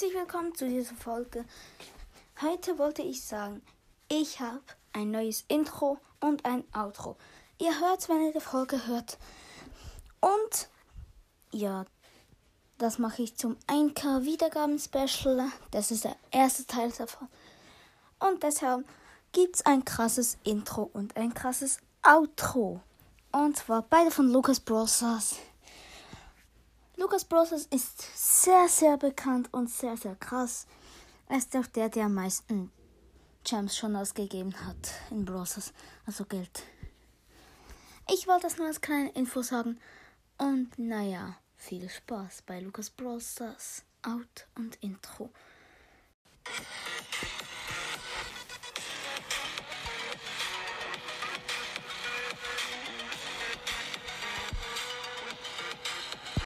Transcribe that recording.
willkommen zu dieser Folge. Heute wollte ich sagen, ich habe ein neues Intro und ein Outro. Ihr hört, wenn ihr die Folge hört. Und ja, das mache ich zum 1K Wiedergaben-Special. Das ist der erste Teil davon. Und deshalb gibt es ein krasses Intro und ein krasses Outro. Und zwar beide von Lucas Brothers. Lucas Brothers ist sehr, sehr bekannt und sehr, sehr krass. Er ist auch der, der am meisten Gems schon ausgegeben hat in Brothers, also Geld. Ich wollte das nur als kleine Info sagen. Und naja, viel Spaß bei Lucas Brothers Out und Intro.